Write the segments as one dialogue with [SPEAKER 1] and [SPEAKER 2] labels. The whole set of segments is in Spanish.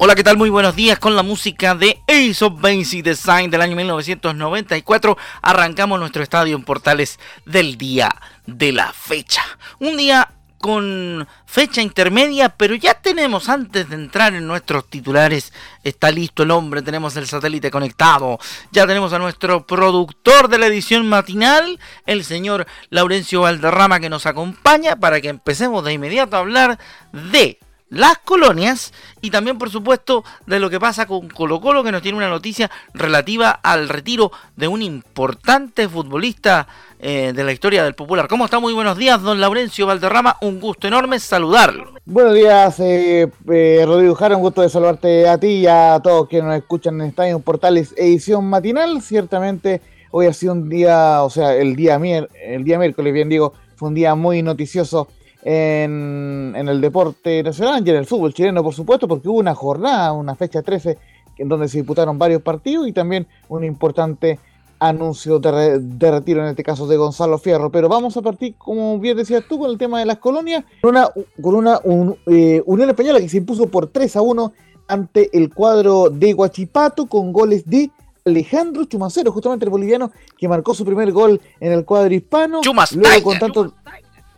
[SPEAKER 1] Hola, ¿qué tal? Muy buenos días con la música de Ace of Basic Design del año 1994. Arrancamos nuestro estadio en Portales del día de la fecha. Un día con fecha intermedia, pero ya tenemos antes de entrar en nuestros titulares, está listo el hombre, tenemos el satélite conectado, ya tenemos a nuestro productor de la edición matinal, el señor Laurencio Valderrama que nos acompaña para que empecemos de inmediato a hablar de las colonias y también por supuesto de lo que pasa con Colo Colo que nos tiene una noticia relativa al retiro de un importante futbolista eh, de la historia del popular. ¿Cómo está? Muy buenos días, don Laurencio Valderrama, un gusto enorme saludarlo.
[SPEAKER 2] Buenos días, eh, eh, Rodrigo Jara, un gusto de saludarte a ti y a todos que nos escuchan en Estadio Portales edición matinal. Ciertamente hoy ha sido un día, o sea, el día, el día miércoles, bien digo, fue un día muy noticioso en, el deporte nacional y en el fútbol chileno, por supuesto, porque hubo una jornada, una fecha 13, en donde se disputaron varios partidos y también un importante anuncio de, retiro, en este caso de Gonzalo Fierro. Pero vamos a partir, como bien decías tú, con el tema de las colonias, con una, con una eh, Unión Española que se impuso por 3 a 1 ante el cuadro de Guachipato con goles de Alejandro Chumacero, justamente el boliviano que marcó su primer gol en el cuadro hispano. Luego con tanto,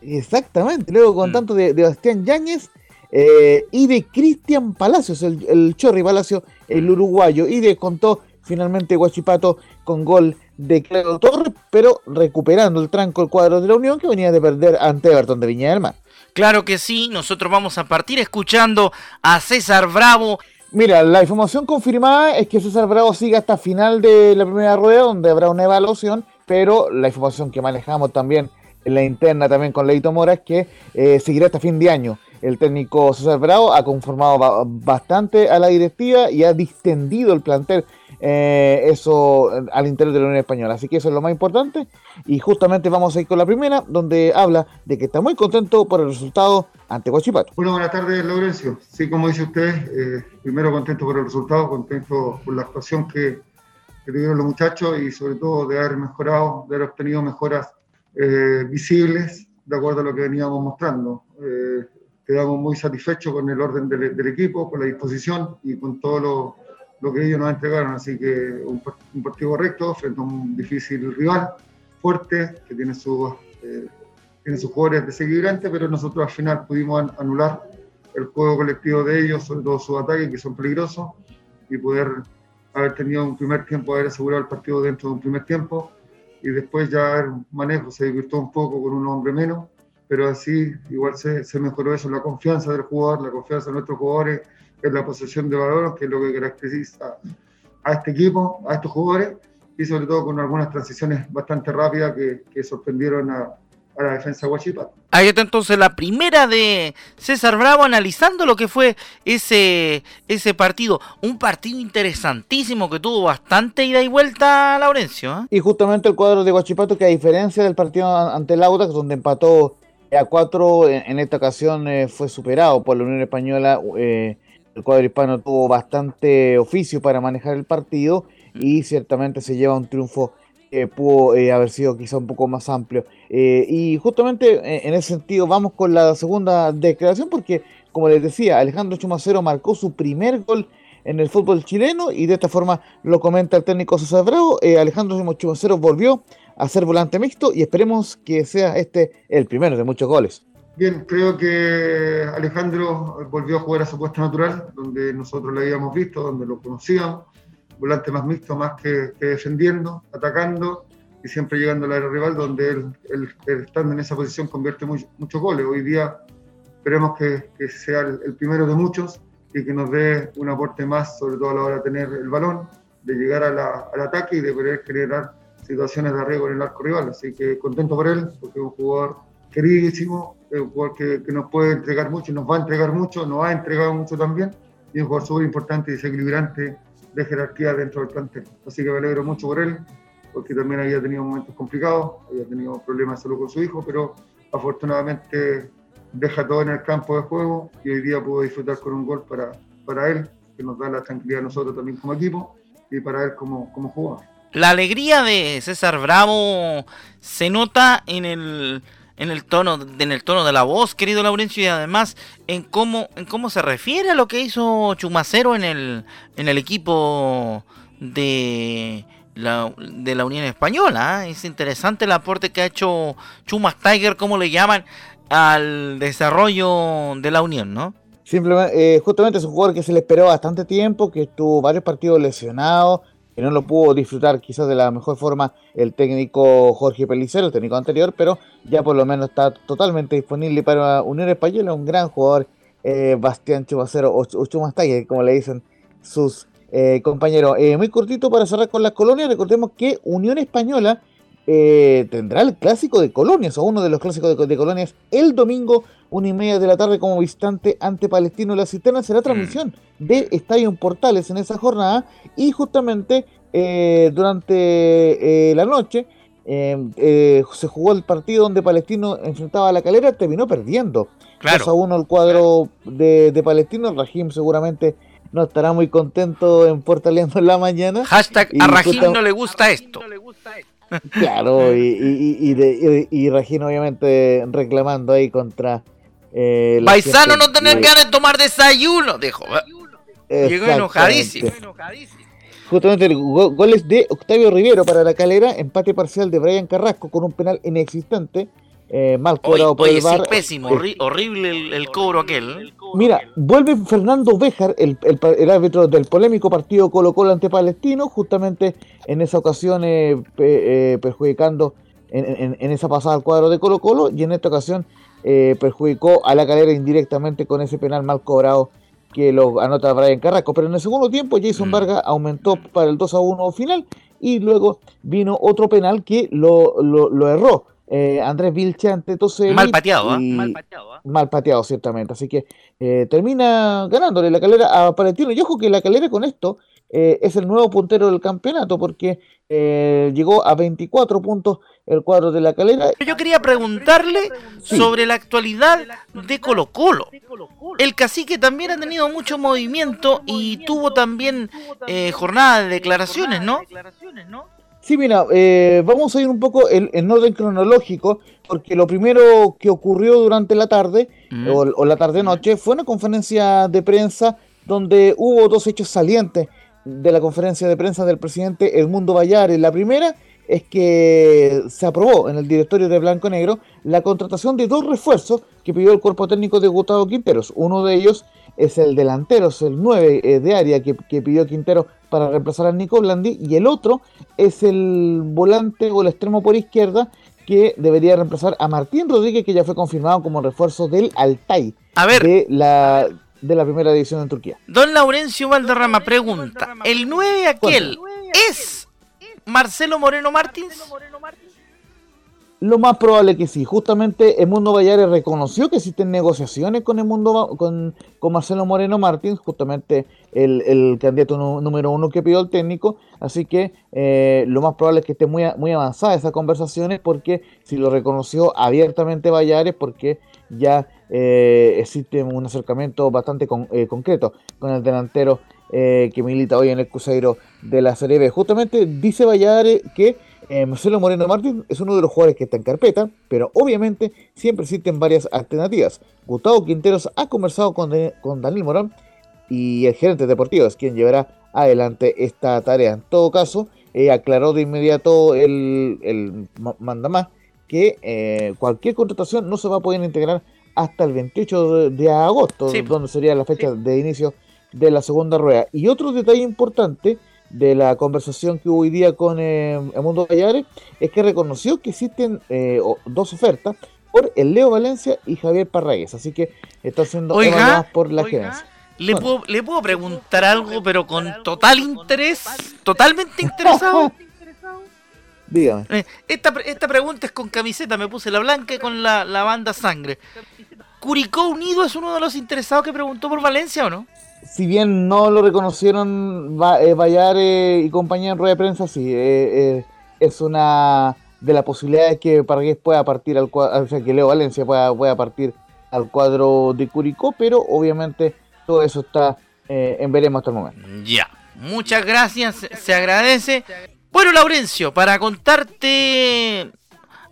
[SPEAKER 2] Exactamente, luego con mm. tanto de, de Bastián Yáñez eh, y de Cristian Palacios, el, el Chorri Palacio, el uruguayo, y de contó finalmente Guachipato con gol de Claudio Torres, pero recuperando el tranco el cuadro de la Unión que venía de perder ante Everton de Viña del Mar.
[SPEAKER 1] Claro que sí, nosotros vamos a partir escuchando a César Bravo.
[SPEAKER 2] Mira, la información confirmada es que César Bravo sigue hasta final de la primera rueda, donde habrá una evaluación, pero la información que manejamos también la interna también con Leito Mora que eh, seguirá hasta fin de año. El técnico César Bravo ha conformado bastante a la directiva y ha distendido el plantel eh, eso al interior de la Unión Española. Así que eso es lo más importante. Y justamente vamos a ir con la primera, donde habla de que está muy contento por el resultado ante Guachipato.
[SPEAKER 3] Bueno, buenas tardes, Laurencio. Sí, como dice usted, eh, primero contento por el resultado, contento por la actuación que, que tuvieron los muchachos y sobre todo de haber mejorado, de haber obtenido mejoras eh, visibles de acuerdo a lo que veníamos mostrando. Eh, quedamos muy satisfechos con el orden del, equipo, con la disposición y con todo lo, lo, que ellos nos entregaron. Así que un, partido correcto frente a un difícil rival, fuerte, que tiene, sus eh, tiene sus jugadores desequilibrantes, pero nosotros al final pudimos anular el juego colectivo de ellos, sobre todo sus ataques, que son peligrosos, y poder haber tenido un primer tiempo, haber asegurado el partido dentro de un primer tiempo y después ya el manejo se divirtió un poco con un hombre menos, pero así igual se, mejoró eso, la confianza del jugador, la confianza de nuestros jugadores en la posesión de valor, que es lo que caracteriza a este equipo, a estos jugadores, y sobre todo con algunas transiciones bastante rápidas que sorprendieron a, a la defensa Guachipato.
[SPEAKER 1] Ahí está entonces la primera de César Bravo analizando lo que fue ese, ese partido. Un partido interesantísimo que tuvo bastante ida y vuelta, Laurencio. ¿eh?
[SPEAKER 2] Y justamente el cuadro de Guachipato, que a diferencia del partido ante el Audax, donde empató a cuatro, en, esta ocasión eh, fue superado por la Unión Española. Eh, el cuadro hispano tuvo bastante oficio para manejar el partido y ciertamente se lleva un triunfo que pudo eh, haber sido quizá un poco más amplio. Eh, y justamente eh, en ese sentido vamos con la segunda declaración porque, como les decía, Alejandro Chumacero marcó su primer gol en el fútbol chileno y de esta forma lo comenta el técnico César Bravo. Alejandro Chumacero volvió a ser volante mixto y esperemos que sea este el primero de muchos goles.
[SPEAKER 3] Bien, creo que Alejandro volvió a jugar a su puesto natural, donde nosotros lo habíamos visto, donde lo conocíamos volante más mixto, más que, defendiendo, atacando y siempre llegando al área rival, donde él, estando en esa posición convierte muchos goles. Hoy día esperemos que, sea el, primero de muchos y que nos dé un aporte más, sobre todo a la hora de tener el balón, de llegar al ataque y de poder generar situaciones de arriesgo en el arco rival. Así que contento por él, porque es un jugador queridísimo, es un jugador que, que nos puede entregar mucho, nos va a entregar mucho, nos ha entregado mucho también, y es un jugador súper importante y desequilibrante de jerarquía dentro del plantel. Así que me alegro mucho por él, porque también había tenido momentos complicados, había tenido problemas de salud con su hijo, pero afortunadamente deja todo en el campo de juego y hoy día pudo disfrutar con un gol para, para él, que nos da la tranquilidad a nosotros también como equipo y para él como, como jugador.
[SPEAKER 1] La alegría de César Bravo se nota en el en el tono en el tono de la voz, querido Laurencio, y además en cómo en cómo se refiere a lo que hizo Chumacero en el en el equipo de la, de la Unión Española. ¿eh? Es interesante el aporte que ha hecho Chumas Tiger, como le llaman, al desarrollo de la Unión, ¿no?
[SPEAKER 2] Simplemente, eh, justamente es un jugador que se le esperó bastante tiempo, que estuvo varios partidos lesionados, que no lo pudo disfrutar quizás de la mejor forma el técnico Jorge Pelicero, el técnico anterior, pero ya por lo menos está totalmente disponible para Unión Española, un gran jugador, eh, Bastián Chumacero o, Chumastalle, como le dicen sus eh, compañeros. Eh, muy cortito para cerrar con las colonias, recordemos que Unión Española tendrá el clásico de colonias, o uno de los clásicos de colonias, el domingo una y media de la tarde como visitante ante Palestino La Cisterna. Será mm. transmisión de Estadio Portales en esa jornada y justamente eh, durante eh, la noche eh, se jugó el partido donde Palestino enfrentaba a la calera, terminó perdiendo. Claro. a uno el cuadro de, de Palestino. Rajim seguramente no estará muy contento en Portaleando en la mañana.
[SPEAKER 1] Hashtag a Rajim no le gusta esto.
[SPEAKER 2] Claro, y, y, y, y, Rajim obviamente reclamando ahí contra
[SPEAKER 1] eh, Paisano no tener ganas de tomar desayuno, dijo. Llegó enojadísimo.
[SPEAKER 2] Justamente el goles de Octavio Rivero para la calera, empate parcial de Brian Carrasco con un penal inexistente. Eh, mal cobrado por el bar.
[SPEAKER 1] pésimo, horrible el, cobro aquel.
[SPEAKER 2] Mira, vuelve Fernando Béjar, el, el, árbitro del polémico partido Colo Colo ante Palestino, justamente en esa ocasión eh, eh, perjudicando en, en, esa pasada al cuadro de Colo Colo y en esta ocasión eh, perjudicó a la calera indirectamente con ese penal mal cobrado que lo anota Brian Carrasco. Pero en el segundo tiempo Jason mm. Vargas aumentó para el 2 a 1 final y luego vino otro penal que lo, lo, erró. Eh, Andrés Vilchante, entonces...
[SPEAKER 1] Mal pateado, ¿eh? Mal pateado,
[SPEAKER 2] Mal pateado, ciertamente. Así que eh, termina ganándole la calera a Palestino. Y ojo que la calera con esto es el nuevo puntero del campeonato porque llegó a 24 puntos el cuadro de la calera.
[SPEAKER 1] Yo quería preguntarle sobre la actualidad de Colo Colo. El cacique también ha tenido mucho movimiento y tuvo también eh, jornada de declaraciones, ¿no?
[SPEAKER 2] Sí, mira, eh, vamos a ir un poco en, orden cronológico, porque lo primero que ocurrió durante la tarde, mm. o, la tarde-noche, fue una conferencia de prensa donde hubo dos hechos salientes de la conferencia de prensa del presidente Edmundo Vallares. La primera es que se aprobó en el directorio de Blanco Negro la contratación de dos refuerzos que pidió el cuerpo técnico de Gustavo Quinteros. Uno de ellos es el delantero, es el 9 eh, de área que, pidió Quintero para reemplazar a Nico Blandi, y el otro es el volante o el extremo por izquierda que debería reemplazar a Martín Rodríguez, que ya fue confirmado como refuerzo del Altay de la de la primera división en Turquía.
[SPEAKER 1] Don Laurencio Valderrama pregunta, ¿el 9 aquel es Marcelo Moreno Martins?
[SPEAKER 2] Lo más probable que sí. Justamente el Mundo Vallares reconoció que existen negociaciones con el mundo con, con Marcelo Moreno Martins, justamente el, candidato número uno que pidió el técnico. Así que eh, lo más probable es que esté muy, muy avanzada esas conversaciones, porque si lo reconoció abiertamente Vallares, porque ya eh, existe un acercamiento bastante eh, concreto con el delantero eh, que milita hoy en el Cruzeiro de la Serie B. Justamente dice Valladares que Marcelo Moreno Martín es uno de los jugadores que está en carpeta, pero obviamente siempre existen varias alternativas. Gustavo Quinteros ha conversado con, con Daniel Morán y el gerente deportivo es quien llevará adelante esta tarea. En todo caso, aclaró de inmediato el, el mandamás que cualquier contratación no se va a poder integrar hasta el 28 de, agosto, donde sería la fecha de inicio de la segunda rueda. Y otro detalle importante de la conversación que hubo hoy día con eh, el Mundo Vallares es que reconoció que existen eh, dos ofertas por el Leo Valencia y Javier Parragués. Así que está siendo
[SPEAKER 1] oiga, por la gerencia. ¿le, puedo, ¿Le puedo preguntar algo, pero con total interés? ¿Totalmente interesado?
[SPEAKER 2] Dígame.
[SPEAKER 1] Eh, esta, esta pregunta es con camiseta, me puse la blanca y con la, la banda sangre. ¿Curicó Unido es uno de los interesados que preguntó por Valencia o no?
[SPEAKER 2] si bien no lo reconocieron Bayar y compañía en rueda de prensa, sí, es una de las posibilidades que Pargués pueda partir al cuadro, o sea, que Leo Valencia pueda, pueda partir al cuadro de Curicó, pero obviamente todo eso está en veremos hasta el momento.
[SPEAKER 1] Ya, muchas gracias, se agradece. Bueno, Laurencio, para contarte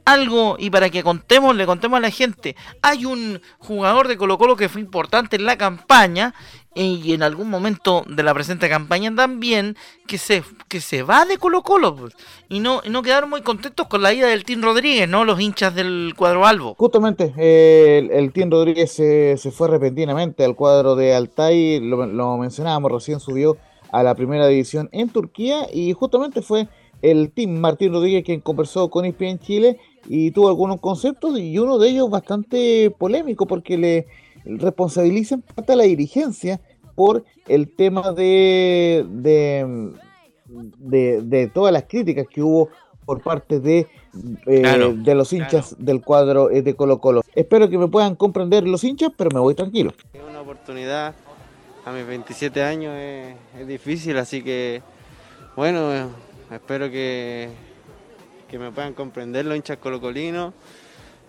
[SPEAKER 1] algo y para que contemos, le contemos a la gente, hay un jugador de Colo Colo que fue importante en la campaña y en algún momento de la presente campaña también que se, que se va de Colo Colo pues, y no, no quedaron muy contentos con la ida del Tim Rodríguez, ¿no? Los hinchas del cuadro Albo.
[SPEAKER 2] Justamente, eh, el, el, Tim Rodríguez se, fue repentinamente al cuadro de Altay, lo, lo mencionábamos, recién subió a la primera división en Turquía y justamente fue el team Martín Rodríguez quien conversó con ISPI en Chile y tuvo algunos conceptos y uno de ellos bastante polémico porque le responsabilizan parte a la dirigencia por el tema de, de, de, todas las críticas que hubo por parte de, eh, de los hinchas del cuadro de Colo Colo. Espero que me puedan comprender los hinchas, pero me voy tranquilo.
[SPEAKER 4] Es una oportunidad a mis 27 años es, difícil, así que bueno, espero que, que me puedan comprender los hinchas colocolinos.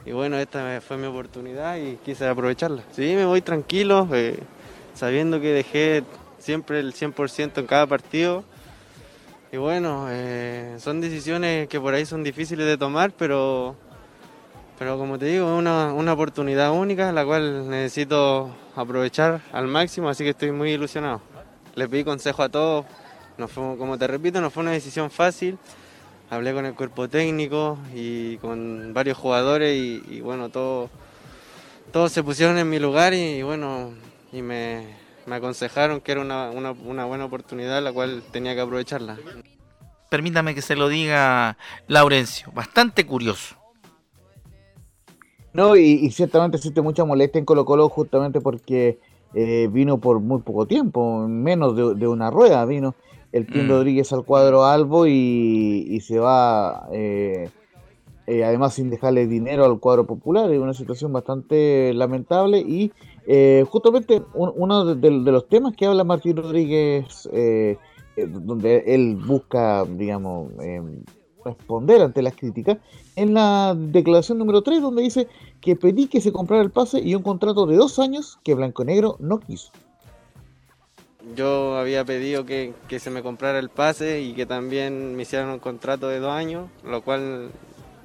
[SPEAKER 4] Y bueno, esta fue mi oportunidad y quise aprovecharla. Sí, me voy tranquilo, eh, sabiendo que dejé siempre el 100% en cada partido. Y bueno, eh, son decisiones que por ahí son difíciles de tomar, pero pero como te digo, es una, una oportunidad única, la cual necesito aprovechar al máximo, así que estoy muy ilusionado. Le pedí consejo a todos, como te repito, no fue una decisión fácil. Hablé con el cuerpo técnico y con varios jugadores y, bueno, todos todos se pusieron en mi lugar y, bueno, y me, me, aconsejaron que era una, una, una buena oportunidad la cual tenía que aprovecharla.
[SPEAKER 1] Permítame que se lo diga Laurencio, bastante curioso
[SPEAKER 2] no, y, ciertamente existe mucha molestia en Colo Colo justamente porque eh, vino por muy poco tiempo, menos de, una rueda vino el Tim mm. Rodríguez al cuadro Albo y, se va eh, eh, además sin dejarle dinero al cuadro popular, es una situación bastante lamentable y justamente uno de, los temas que habla Martín Rodríguez, donde él busca, digamos, em, responder ante las críticas en la declaración número 3 donde dice que pedí que se comprara el pase y un contrato de dos años que Blanco Negro no quiso.
[SPEAKER 4] Yo había pedido que, se me comprara el pase y que también me hicieran un contrato de dos años, lo cual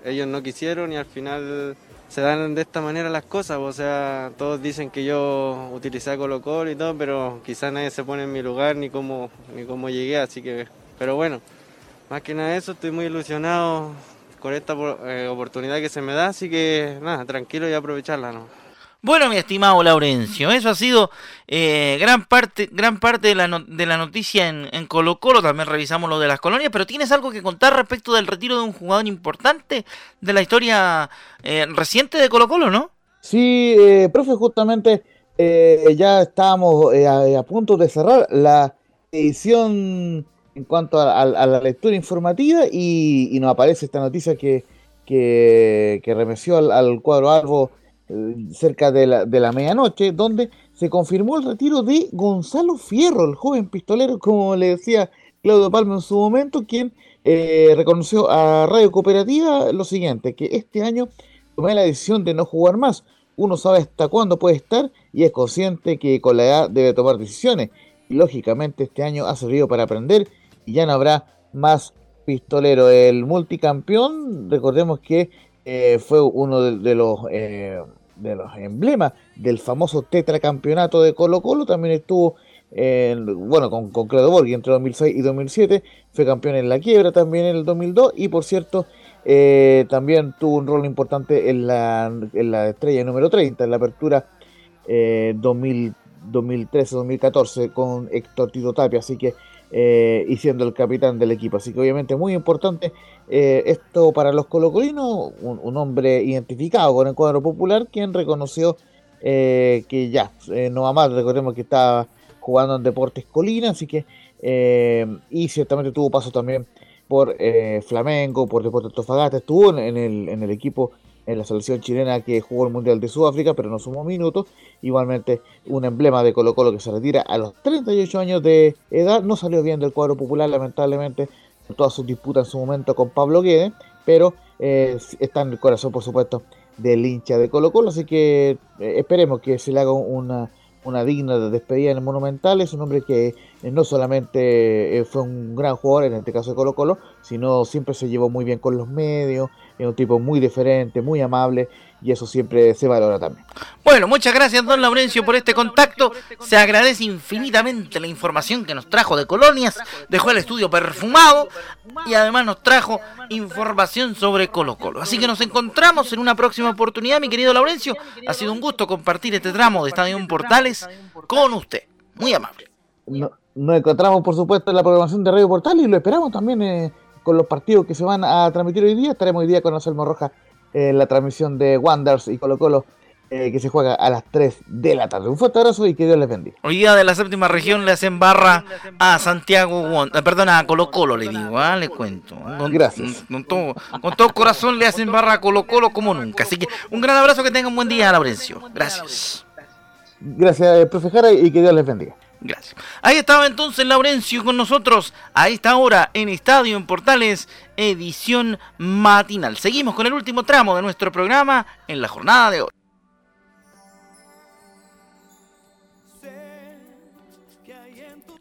[SPEAKER 4] ellos no quisieron y al final se dan de esta manera las cosas. O sea, todos dicen que yo utilicé Colo Colo y todo, pero quizás nadie se pone en mi lugar ni cómo, ni cómo llegué, así que... Pero bueno, más que nada eso, estoy muy ilusionado con esta eh, oportunidad que se me da, así que nada, tranquilo y aprovecharla. ¿no?
[SPEAKER 1] Bueno, mi estimado Laurencio, eso ha sido eh, gran parte, gran parte de, la de la noticia en, en, Colo Colo. También revisamos lo de las colonias, pero ¿tienes algo que contar respecto del retiro de un jugador importante de la historia eh, reciente de Colo Colo, no?
[SPEAKER 2] Sí, profe, justamente ya estábamos a, a punto de cerrar la edición en cuanto a, la lectura informativa y, nos aparece esta noticia que, que, remeció al, cuadro Albo eh, cerca de la, de la medianoche, donde se confirmó el retiro de Gonzalo Fierro, el joven pistolero, como le decía Claudio Palma en su momento, quien eh, reconoció a Radio Cooperativa lo siguiente, que este año tomé la decisión de no jugar más. Uno sabe hasta cuándo puede estar y es consciente que con la edad debe tomar decisiones. Lógicamente este año ha servido para aprender y ya no habrá más pistolero. El multicampeón, recordemos que eh, fue uno de, los eh, de los emblemas del famoso tetracampeonato de Colo Colo, también estuvo bueno, con, con Claudio Borghi entre 2006 y 2007, fue campeón en la quiebra también en el 2002 y por cierto eh, también tuvo un rol importante en la, en la estrella número 30, en la apertura 2013-2014 con Héctor Tito Tapia, así que eh, y siendo el capitán del equipo. Así que obviamente muy importante eh, esto para los colocolinos, un, hombre identificado con el cuadro popular, quien reconoció eh, que ya no va más, recordemos que estaba jugando en Deportes Colina, así que y ciertamente tuvo paso también por Flamengo, por Deportes Tofagasta, estuvo en, el, en el equipo en la selección chilena que jugó el Mundial de Sudáfrica, pero no sumó minutos. Igualmente, un emblema de Colo Colo que se retira a los 38 años de edad. No salió bien del cuadro popular, lamentablemente, en todas sus disputas en su momento con Pablo Guedes, pero eh, está en el corazón, por supuesto, del hincha de Colo Colo. Así que eh, esperemos que se le haga una, una digna despedida en el Monumental. Es un hombre que eh, no solamente fue un gran jugador, en este caso de Colo Colo, sino siempre se llevó muy bien con los medios, es un tipo muy diferente, muy amable y eso siempre se valora también.
[SPEAKER 1] Bueno, muchas gracias don Laurencio por este contacto. Se agradece infinitamente la información que nos trajo de Colonias, dejó el estudio perfumado y además nos trajo información sobre Colo Colo. Así que nos encontramos en una próxima oportunidad, mi querido Laurencio. Ha sido un gusto compartir este tramo de Estadio Portales con usted. Muy amable.
[SPEAKER 2] nos encontramos, por supuesto, en la programación de Radio Portal y lo esperamos también. Eh, con los partidos que se van a transmitir hoy día. Estaremos hoy día con Anselmo Roja en la transmisión de Wanders y Colo Colo. Eh, que se juega a las 3 de la tarde. Un fuerte abrazo y que Dios les bendiga.
[SPEAKER 1] Hoy día de la séptima región le hacen barra a Santiago, eh, perdón, a Colo Colo le digo, ¿ah? le cuento.
[SPEAKER 2] Gracias.
[SPEAKER 1] Con todo, con todo corazón le hacen barra a Colo Colo como nunca. Así que un gran abrazo, que tengan un buen día, Laurencio. Gracias.
[SPEAKER 2] Gracias, eh, profe Jara, y que Dios les bendiga.
[SPEAKER 1] Gracias. Ahí estaba entonces Laurencio con nosotros a esta hora en Estadio en Portales, edición matinal. Seguimos con el último tramo de nuestro programa en la jornada de hoy.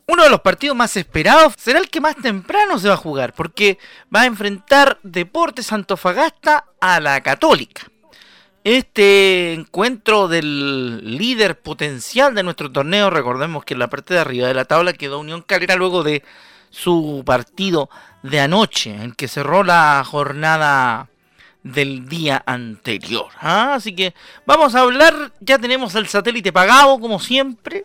[SPEAKER 1] Uno de los partidos más esperados será el que más temprano se va a jugar, porque va a enfrentar Deportes Antofagasta a la Católica este encuentro del líder potencial de nuestro torneo. Recordemos que en la parte de arriba de la tabla quedó Unión Calera luego de su partido de anoche, en que cerró la jornada del día anterior. ¿ah? Así que vamos a hablar, ya tenemos el satélite pagado como siempre.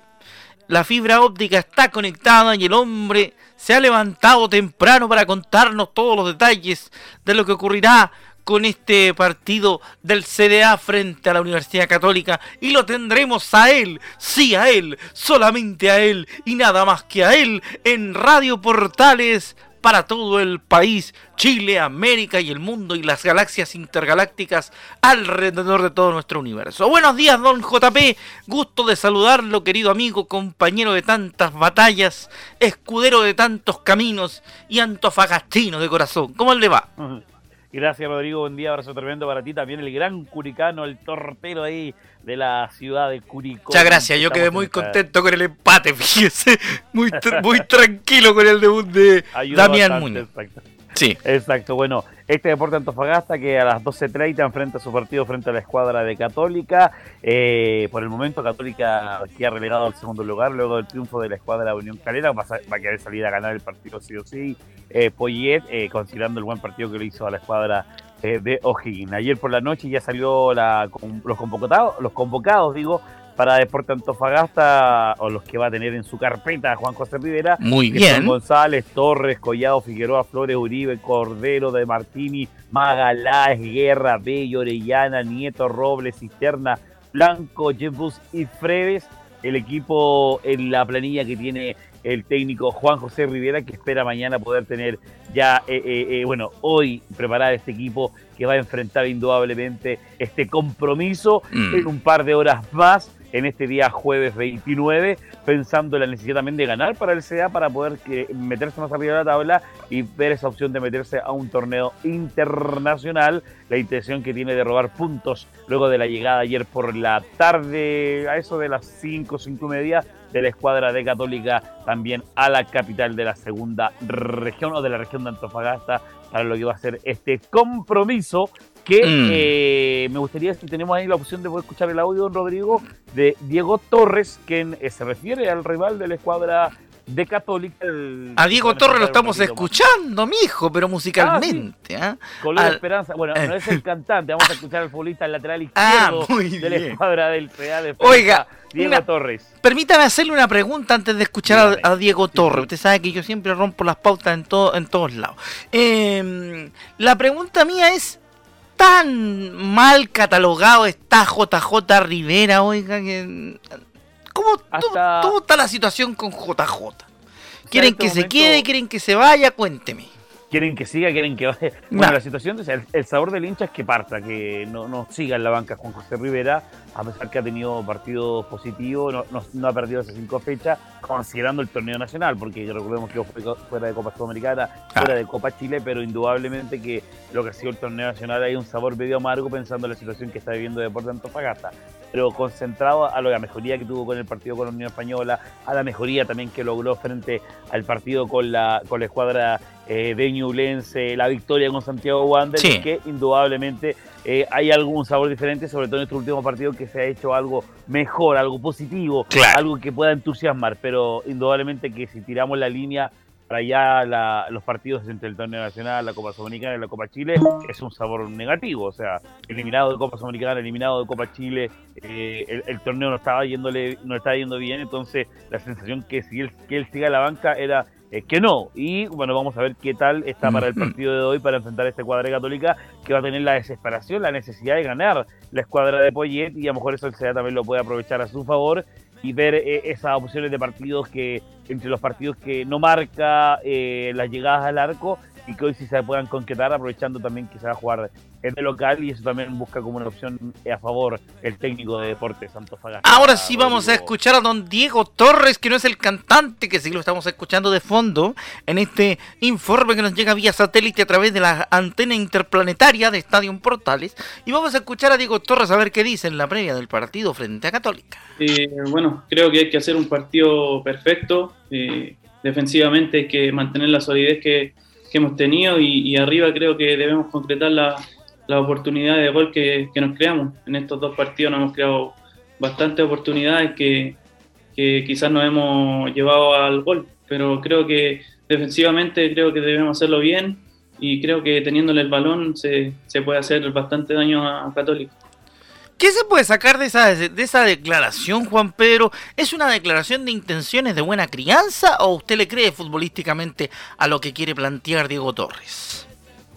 [SPEAKER 1] La fibra óptica está conectada y el hombre se ha levantado temprano para contarnos todos los detalles de lo que ocurrirá con este partido del CDA frente a la Universidad Católica y lo tendremos a él, sí a él, solamente a él y nada más que a él en Radio Portales para todo el país, Chile, América y el mundo y las galaxias intergalácticas alrededor de todo nuestro universo. Buenos días, don JP. Gusto de saludarlo, querido amigo, compañero de tantas batallas, escudero de tantos caminos y antofagastino de corazón. ¿Cómo le va?
[SPEAKER 5] Gracias, Rodrigo. Buen día, abrazo tremendo para ti. También el gran Curicano, el tortero ahí de la ciudad de Curicó.
[SPEAKER 1] Muchas gracias. Yo quedé muy contento con el empate, fíjese. Muy, muy tranquilo con el debut de Damián Muñoz.
[SPEAKER 5] Sí. Exacto. Bueno, este Deporte Antofagasta que a las 12.30 enfrenta su partido frente a la escuadra de Católica. Eh, por el momento Católica queda relegado al segundo lugar luego del triunfo de la escuadra de Unión Calera. Va a, va a querer salir a ganar el partido sí o sí. Eh, Poyet, eh, considerando el buen partido que le hizo a la escuadra eh, de O'Higgins. Ayer por la noche ya salió la, los convocados, los convocados digo, para Deporte Antofagasta, o los que va a tener en su carpeta Juan José Rivera.
[SPEAKER 1] Muy bien.
[SPEAKER 5] González, Torres, Collado, Figueroa, Flores, Uribe, Cordero, De Martini, Magaláes, Guerra, Bello, Orellana, Nieto, Robles, Cisterna, Blanco, Jebus y Fredes. El equipo en la planilla que tiene el técnico Juan José Rivera, que espera mañana poder tener ya, eh, eh, eh, bueno, hoy preparar este equipo que va a enfrentar indudablemente este compromiso mm. en un par de horas más en este día jueves 29, pensando en la necesidad también de ganar para el CDA para poder meterse más arriba de la tabla y ver esa opción de meterse a un torneo internacional. La intención que tiene de robar puntos luego de la llegada ayer por la tarde, a eso de las 5, 5 y media, de la escuadra de Católica también a la capital de la segunda región o de la región de Antofagasta para lo que va a ser este compromiso que mm. eh, me gustaría si tenemos ahí la opción de poder escuchar el audio, don Rodrigo, de Diego Torres, quien eh, se refiere al rival de la escuadra de Católica.
[SPEAKER 1] a Diego Torres lo estamos escuchando, mijo, pero musicalmente.
[SPEAKER 5] Ah, ¿ah? Esperanza. Bueno, no es el cantante, vamos a escuchar al futbolista lateral ah, izquierdo de la escuadra del PA de
[SPEAKER 1] Oiga,
[SPEAKER 5] Diego Torres.
[SPEAKER 1] Permítame hacerle una pregunta antes de escuchar a, Diego Torres. Usted sabe que yo siempre rompo las pautas en, todo, en todos lados. Em, la pregunta mía es tan mal catalogado está JJ Rivera, oiga, que... ¿Cómo, está la situación con JJ? ¿Quieren este que se quede? ¿Quieren que se vaya? Cuénteme.
[SPEAKER 5] Quieren que siga, quieren que vaya. Bueno, la situación el, sabor del hincha es que parta, que no, no siga en la banca Juan José Rivera, a pesar que ha tenido partidos positivos, no, no, ha perdido esas cinco fechas, considerando el torneo nacional, porque recordemos que fue fuera de Copa Sudamericana, fuera de Copa Chile, pero indudablemente que lo que ha sido el torneo nacional hay un sabor medio amargo pensando en la situación que está viviendo Deportes Antofagasta. Pero concentrado a la mejoría que tuvo con el partido con la Unión Española, a la mejoría también que logró frente al partido con la, con la escuadra eh, de Ñublense, la victoria con Santiago Wander, que indudablemente eh, hay algún sabor diferente, sobre todo en este último partido que se ha hecho algo mejor, algo positivo, algo que pueda entusiasmar, pero indudablemente que si tiramos la línea para allá los partidos entre el torneo nacional, la Copa Sudamericana y la Copa Chile es un sabor negativo. O sea, eliminado de Copa Sudamericana, eliminado de Copa Chile, eh, el, torneo no estaba yéndole, no estaba yendo bien, entonces la sensación que si él, que él siga a la banca era eh, que no. Y bueno, vamos a ver qué tal está para el partido de hoy para enfrentar a este cuadra católica que va a tener la desesperación, la necesidad de ganar la escuadra de Poyet y a lo mejor eso el SEA también lo puede aprovechar a su favor y ver eh, esas opciones de partidos que, entre los partidos que no marca eh, las llegadas al arco y que hoy sí se puedan concretar, aprovechando también que se va a jugar en el local y eso también busca como una opción a favor el técnico de Deportes Santos Fagasta.
[SPEAKER 1] Ahora sí vamos a escuchar a don Diego Torres, que no es el cantante, que sí lo estamos escuchando de fondo en este informe que nos llega vía satélite a través de la antena interplanetaria de Estadio Portales. Y vamos a escuchar a Diego Torres a ver qué dice en la previa del partido frente a Católica.
[SPEAKER 6] Eh, bueno, creo que hay que hacer un partido perfecto. Eh, defensivamente hay que mantener la solidez que que hemos tenido y, arriba creo que debemos concretar la, la oportunidad de gol que, nos creamos. En estos dos partidos nos hemos creado bastantes oportunidades que, que quizás nos hemos llevado al gol, pero creo que defensivamente creo que debemos hacerlo bien y creo que teniéndole el balón se, se puede hacer bastante daño a Católica.
[SPEAKER 1] ¿Qué se puede sacar de esa, de esa declaración, Juan Pedro? ¿Es una declaración de intenciones de buena crianza o usted le cree futbolísticamente a lo que quiere plantear Diego Torres?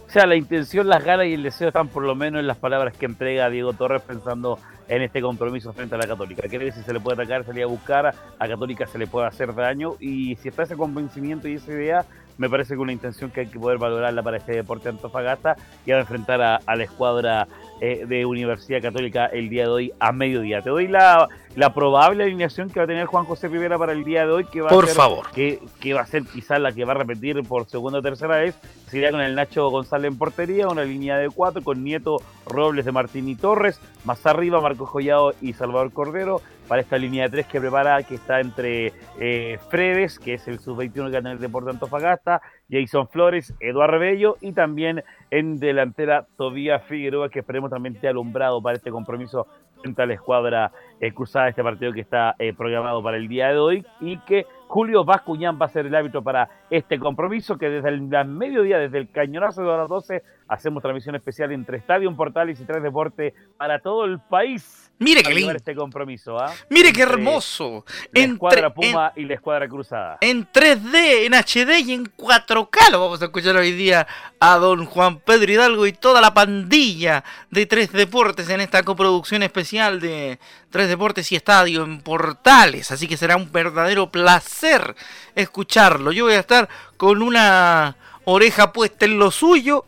[SPEAKER 5] O sea, la intención, las ganas y el deseo están por lo menos en las palabras que entrega Diego Torres pensando en este compromiso frente a la Católica. Cree que si se le puede atacar, se le a buscar, a Católica se le puede hacer daño y si está ese convencimiento y esa idea, me parece que una intención que hay que poder valorarla para este deporte Antofagasta y a enfrentar a la escuadra eh, de Universidad Católica el día de hoy a mediodía. Te doy la, la probable alineación que va a tener Juan José Rivera para el día de hoy, que va
[SPEAKER 1] por
[SPEAKER 5] a ser,
[SPEAKER 1] favor.
[SPEAKER 5] Que, que, va a ser quizás la que va a repetir por segunda o tercera vez. Sería con el Nacho González en portería, una línea de cuatro, con Nieto Robles de Martín y Torres, más arriba Marcos Joyado y Salvador Cordero, para esta línea de tres que prepara, que está entre eh, Fredes, que es el sub-21 que va a tener Deporte Antofagasta, Jason Flores, Eduardo Bello y también en delantera Tobías Figueroa, que esperemos también esté alumbrado para este compromiso frente a la escuadra eh, cruzada, este partido que está eh, programado para el día de hoy y que Julio Bascuñán va a ser el árbitro para este compromiso que desde el mediodía, desde el cañonazo de las 12, hacemos transmisión especial entre Estadio Portales y Tres Deportes para todo el país
[SPEAKER 1] Mire qué lindo.
[SPEAKER 5] este compromiso, ¿ah?
[SPEAKER 1] Mire qué hermoso.
[SPEAKER 5] La escuadra Puma y la escuadra cruzada.
[SPEAKER 1] En 3D, en HD y en 4K lo vamos a escuchar hoy día a don Juan Pedro Hidalgo y toda la pandilla de Tres Deportes en esta coproducción especial de Tres Deportes y Estadio en Portales. Así que será un verdadero placer escucharlo. Yo voy a estar con una oreja puesta en lo suyo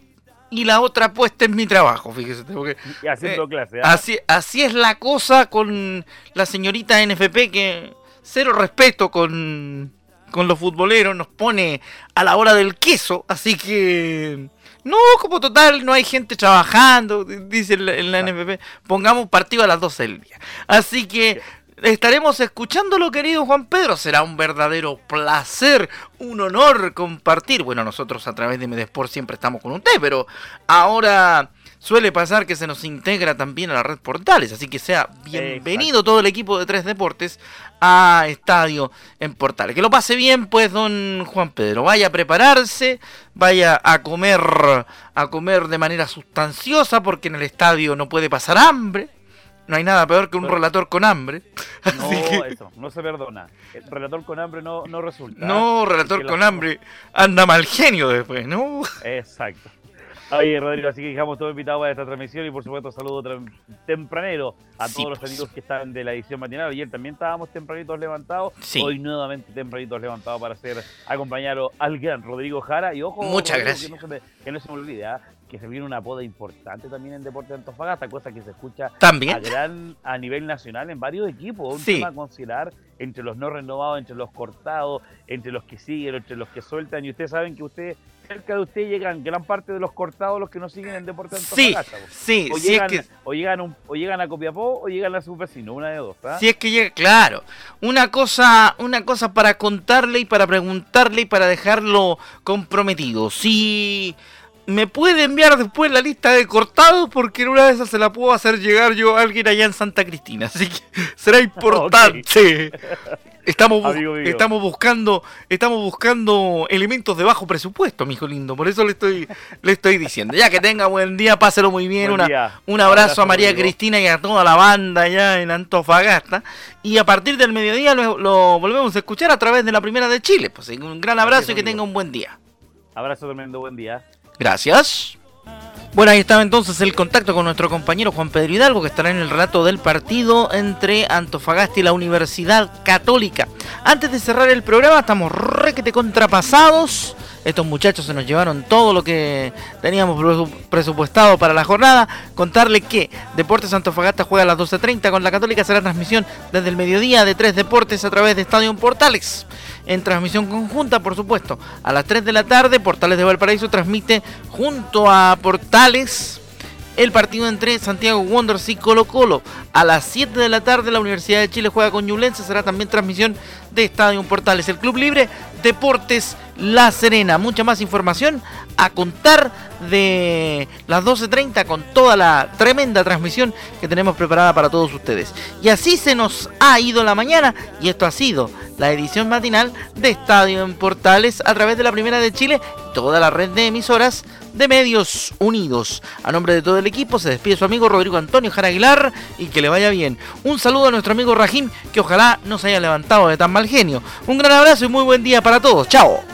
[SPEAKER 1] y la otra puesta en mi trabajo, fíjese. Porque,
[SPEAKER 5] y haciendo eh, clase.
[SPEAKER 1] ¿ah? Así, así es la cosa con la señorita NFP que cero respeto con, con los futboleros, nos pone a la hora del queso, así que... No, como total, no hay gente trabajando, dice en la, NFP. Pongamos partido a las 12 del día. Así que estaremos escuchándolo, querido Juan Pedro. Será un verdadero placer, un honor compartir. Bueno, nosotros a través de Medesport siempre estamos con usted, pero ahora suele pasar que se nos integra también a la red Portales. Así que sea bienvenido todo el equipo de Tres Deportes a Estadio en Portales. Que lo pase bien, pues, don Juan Pedro. Vaya a prepararse, vaya a comer, a comer de manera sustanciosa, porque en el estadio no puede pasar hambre. No hay nada peor que un relator con hambre.
[SPEAKER 5] No, eso, no se perdona. El relator con hambre no, resulta.
[SPEAKER 1] No, relator con hambre anda mal genio después, ¿no?
[SPEAKER 5] Exacto. Oye, Rodrigo, así que dejamos todo invitado para esta transmisión y por supuesto saludo tempranero a todos los pues. amigos que están de la edición matinal. Ayer también estábamos tempranitos levantados, hoy nuevamente tempranitos levantados para hacer acompañar al gran Rodrigo Jara. Y ojo,
[SPEAKER 1] muchas gracias.
[SPEAKER 5] Que no, se me, que no se me olvide, ¿ah? Que se viene una poda importante también en Deporte de Antofagasta, cosa que se escucha
[SPEAKER 1] ¿También?
[SPEAKER 5] A, gran, a nivel nacional en varios equipos. Un tema a considerar entre los no renovados, entre los cortados, entre los que siguen, entre los que sueltan. Y ustedes saben que usted cerca de usted llegan gran parte de los cortados, los que no siguen en Deporte de Antofagasta.
[SPEAKER 1] Sí, sí.
[SPEAKER 5] O, llegan, o, llegan o llegan a Copiapó o llegan a su vecino, una de dos. ¿ah?
[SPEAKER 1] Si es que llega, claro. Una cosa, una cosa para contarle y para preguntarle y para dejarlo comprometido. Si me puede enviar después la lista de cortados porque en una de esas se la puedo hacer llegar yo a alguien allá en Santa Cristina. Así que será importante. Estamos, estamos buscando estamos buscando elementos de bajo presupuesto, mi hijo lindo. Por eso le estoy le estoy diciendo. Ya que tenga buen día, páselo muy bien. Una, un abrazo, a María Cristina y a toda la banda allá en Antofagasta. Y a partir del mediodía lo, lo volvemos a escuchar a través de la Primera de Chile. Pues un gran abrazo y que tenga un buen día.
[SPEAKER 5] Abrazo tremendo, buen día.
[SPEAKER 1] Gracias. Bueno, ahí estaba entonces el contacto con nuestro compañero Juan Pedro Hidalgo, que estará en el relato del partido entre Antofagasta y la Universidad Católica. Antes de cerrar el programa, estamos requete contrapasados. Estos muchachos se nos llevaron todo lo que teníamos presupuestado para la jornada. Contarle que Deportes Antofagasta juega a las 12.30 con la Católica. Será transmisión desde el mediodía de tres deportes a través de Estadio Portales en transmisión conjunta, por supuesto. A las 3 de la tarde, Portales de Valparaíso transmite junto a Portales el partido entre Santiago Wanderers y Colo Colo. A las 7 de la tarde la Universidad de Chile juega con Ñublense, será también transmisión de Estadio Portales. El Club Libre Deportes La Serena. Mucha más información a contar de las 12.30 con toda la tremenda transmisión que tenemos preparada para todos ustedes. Y así se nos ha ido la mañana y esto ha sido la edición matinal de Estadio en Portales a través de la Primera de Chile y toda la red de emisoras de Medios Unidos. A nombre de todo el equipo se despide su amigo Rodrigo Antonio Jara Aguilar y que le vaya bien. Un saludo a nuestro amigo Rajim que ojalá no se haya levantado de tan mal genio. Un gran abrazo y muy buen día para todos. Chao.